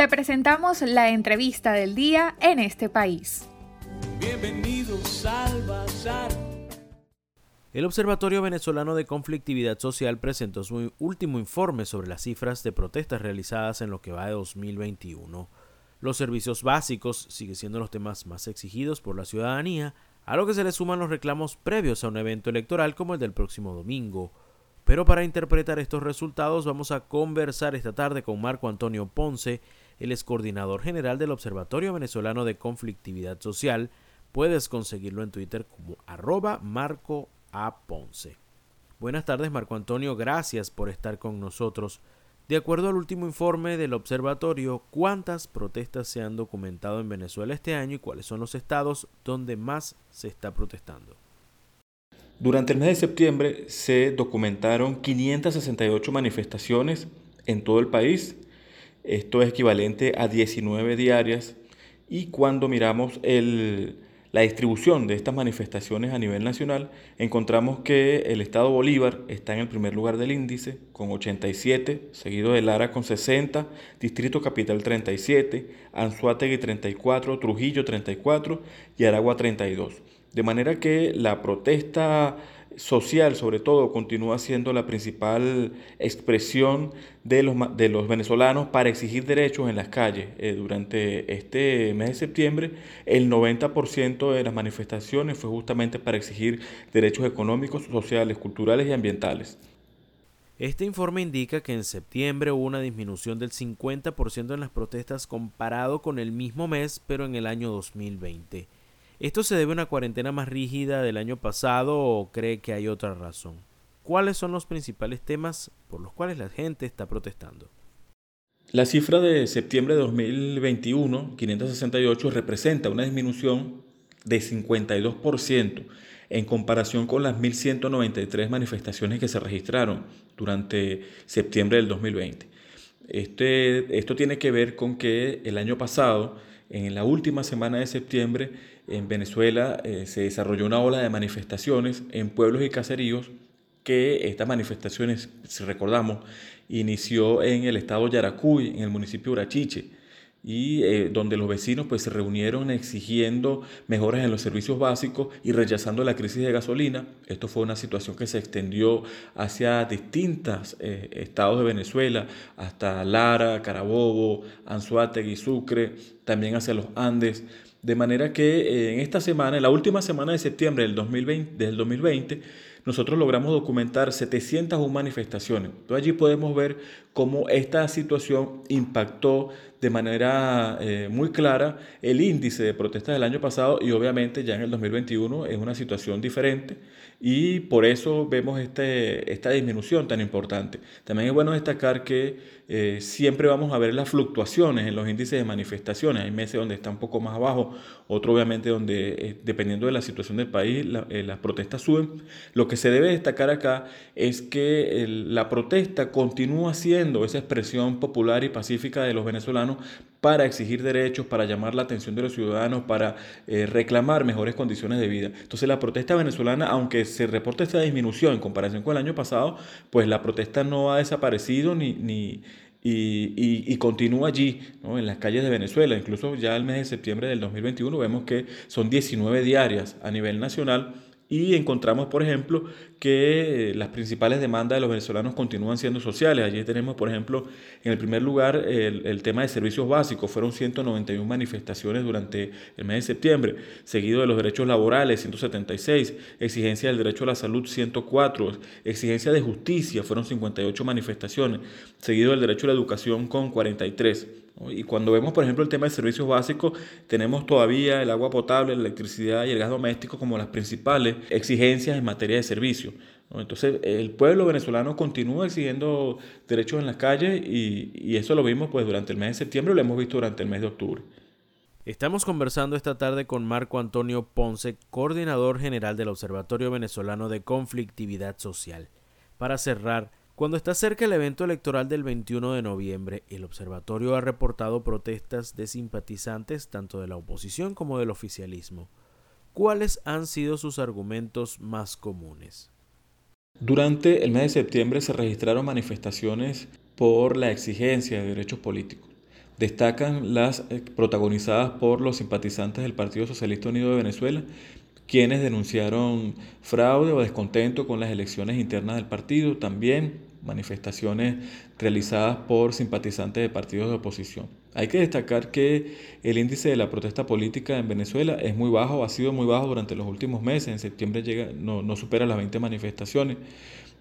Te presentamos la entrevista del día en este país. Bienvenidos al Bazar. El Observatorio Venezolano de Conflictividad Social presentó su último informe sobre las cifras de protestas realizadas en lo que va de 2021. Los servicios básicos siguen siendo los temas más exigidos por la ciudadanía, a lo que se le suman los reclamos previos a un evento electoral como el del próximo domingo. Pero para interpretar estos resultados vamos a conversar esta tarde con Marco Antonio Ponce, el ex coordinador general del Observatorio Venezolano de Conflictividad Social. Puedes conseguirlo en Twitter como arroba Marco A. Ponce. Buenas tardes Marco Antonio, gracias por estar con nosotros. De acuerdo al último informe del observatorio, ¿cuántas protestas se han documentado en Venezuela este año y cuáles son los estados donde más se está protestando? Durante el mes de septiembre se documentaron 568 manifestaciones en todo el país. Esto es equivalente a 19 diarias. Y cuando miramos el, la distribución de estas manifestaciones a nivel nacional, encontramos que el estado Bolívar está en el primer lugar del índice con 87, seguido de Lara con 60, Distrito Capital 37, Anzuategui 34, Trujillo 34 y Aragua 32. De manera que la protesta social, sobre todo, continúa siendo la principal expresión de los, de los venezolanos para exigir derechos en las calles. Eh, durante este mes de septiembre, el 90% de las manifestaciones fue justamente para exigir derechos económicos, sociales, culturales y ambientales. Este informe indica que en septiembre hubo una disminución del 50% en las protestas comparado con el mismo mes, pero en el año 2020. ¿Esto se debe a una cuarentena más rígida del año pasado o cree que hay otra razón? ¿Cuáles son los principales temas por los cuales la gente está protestando? La cifra de septiembre de 2021, 568, representa una disminución de 52% en comparación con las 1.193 manifestaciones que se registraron durante septiembre del 2020. Este, esto tiene que ver con que el año pasado, en la última semana de septiembre, en Venezuela eh, se desarrolló una ola de manifestaciones en pueblos y caseríos que estas manifestaciones, si recordamos, inició en el estado Yaracuy, en el municipio de Urachiche, y eh, donde los vecinos pues, se reunieron exigiendo mejoras en los servicios básicos y rechazando la crisis de gasolina. Esto fue una situación que se extendió hacia distintos eh, estados de Venezuela, hasta Lara, Carabobo, Anzuategui, Sucre, también hacia los Andes. De manera que eh, en esta semana, en la última semana de septiembre del 2020, del 2020 nosotros logramos documentar 701 manifestaciones. Entonces allí podemos ver cómo esta situación impactó de manera eh, muy clara el índice de protestas del año pasado y obviamente ya en el 2021 es una situación diferente y por eso vemos este, esta disminución tan importante. También es bueno destacar que eh, siempre vamos a ver las fluctuaciones en los índices de manifestaciones. Hay meses donde está un poco más abajo, otro obviamente donde eh, dependiendo de la situación del país las protestas suben. Que se debe destacar acá es que la protesta continúa siendo esa expresión popular y pacífica de los venezolanos para exigir derechos, para llamar la atención de los ciudadanos, para eh, reclamar mejores condiciones de vida. Entonces la protesta venezolana, aunque se reporta esta disminución en comparación con el año pasado, pues la protesta no ha desaparecido ni, ni y, continúa allí, en las calles de Venezuela. Incluso ya el mes de septiembre del 2021 vemos que son 19 diarias a nivel nacional y encontramos, por ejemplo, que las principales demandas de los venezolanos continúan siendo sociales. Allí tenemos, por ejemplo, en el primer lugar el, tema de servicios básicos. Fueron 191 manifestaciones durante el mes de septiembre, seguido de los derechos laborales, 176, exigencia del derecho a la salud, 104, exigencia de justicia, fueron 58 manifestaciones, seguido del derecho a la educación con 43. Y cuando vemos, por ejemplo, el tema de servicios básicos, tenemos todavía el agua potable, la electricidad y el gas doméstico como las principales exigencias en materia de servicios. Entonces, el pueblo venezolano continúa exigiendo derechos en las calles y, y, eso lo vimos pues durante el mes de septiembre y lo hemos visto durante el mes de octubre. Estamos conversando esta tarde con Marco Antonio Ponce, coordinador general del Observatorio Venezolano de Conflictividad Social. Para cerrar, cuando está cerca el evento electoral del 21 de noviembre, el observatorio ha reportado protestas de simpatizantes tanto de la oposición como del oficialismo. ¿Cuáles han sido sus argumentos más comunes? Durante el mes de septiembre se registraron manifestaciones por la exigencia de derechos políticos. Destacan las eh, protagonizadas por los simpatizantes del Partido Socialista Unido de Venezuela, quienes denunciaron fraude o descontento con las elecciones internas del partido, también manifestaciones realizadas por simpatizantes de partidos de oposición. Hay que destacar que el índice de la protesta política en Venezuela es muy bajo, ha sido muy bajo durante los últimos meses, en septiembre llega, no, no supera las 20 manifestaciones,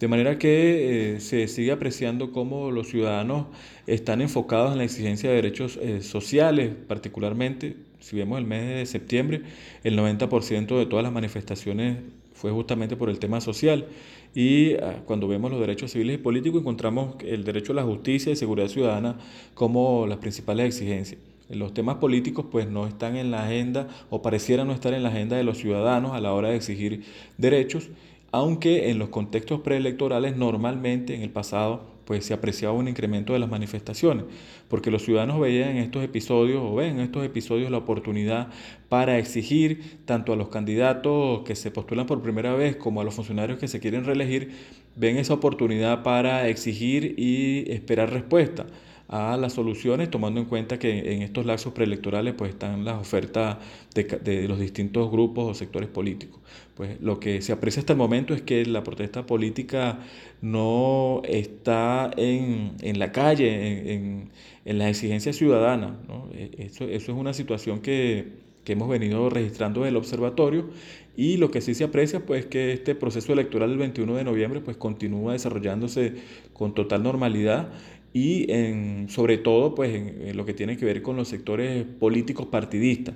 de manera que eh, se sigue apreciando cómo los ciudadanos están enfocados en la exigencia de derechos eh, sociales, particularmente, si vemos el mes de septiembre, el 90% de todas las manifestaciones fue justamente por el tema social. Y ah, cuando vemos los derechos civiles y políticos, encontramos el derecho a la justicia y seguridad ciudadana como las principales exigencias. Los temas políticos pues no están en la agenda o parecieran no estar en la agenda de los ciudadanos a la hora de exigir derechos, aunque en los contextos preelectorales normalmente en el pasado pues se apreciaba un incremento de las manifestaciones, porque los ciudadanos veían en estos episodios o ven en estos episodios la oportunidad para exigir tanto a los candidatos que se postulan por primera vez como a los funcionarios que se quieren reelegir, ven esa oportunidad para exigir y esperar respuesta a las soluciones, tomando en cuenta que en estos lapsos preelectorales pues están las ofertas de, los distintos grupos o sectores políticos. Pues lo que se aprecia hasta el momento es que la protesta política no está en, la calle, en, en, las exigencias ciudadanas. E, eso, eso, es una situación que, que hemos venido registrando en el observatorio y lo que sí se aprecia pues que este proceso electoral del 21 de noviembre pues continúa desarrollándose con total normalidad y en, sobre todo pues, en, lo que tiene que ver con los sectores políticos partidistas,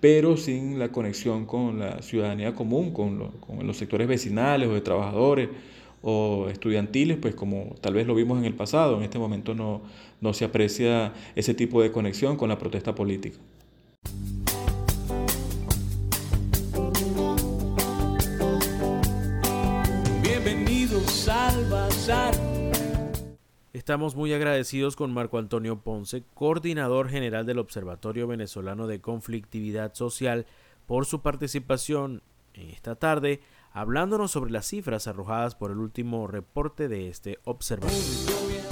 pero sin la conexión con la ciudadanía común, con, con los sectores vecinales o de trabajadores o estudiantiles, pues como tal vez lo vimos en el pasado, en este momento no, no se aprecia ese tipo de conexión con la protesta política. Estamos muy agradecidos con Marco Antonio Ponce, coordinador general del Observatorio Venezolano de Conflictividad Social, por su participación en esta tarde, hablándonos sobre las cifras arrojadas por el último reporte de este observatorio.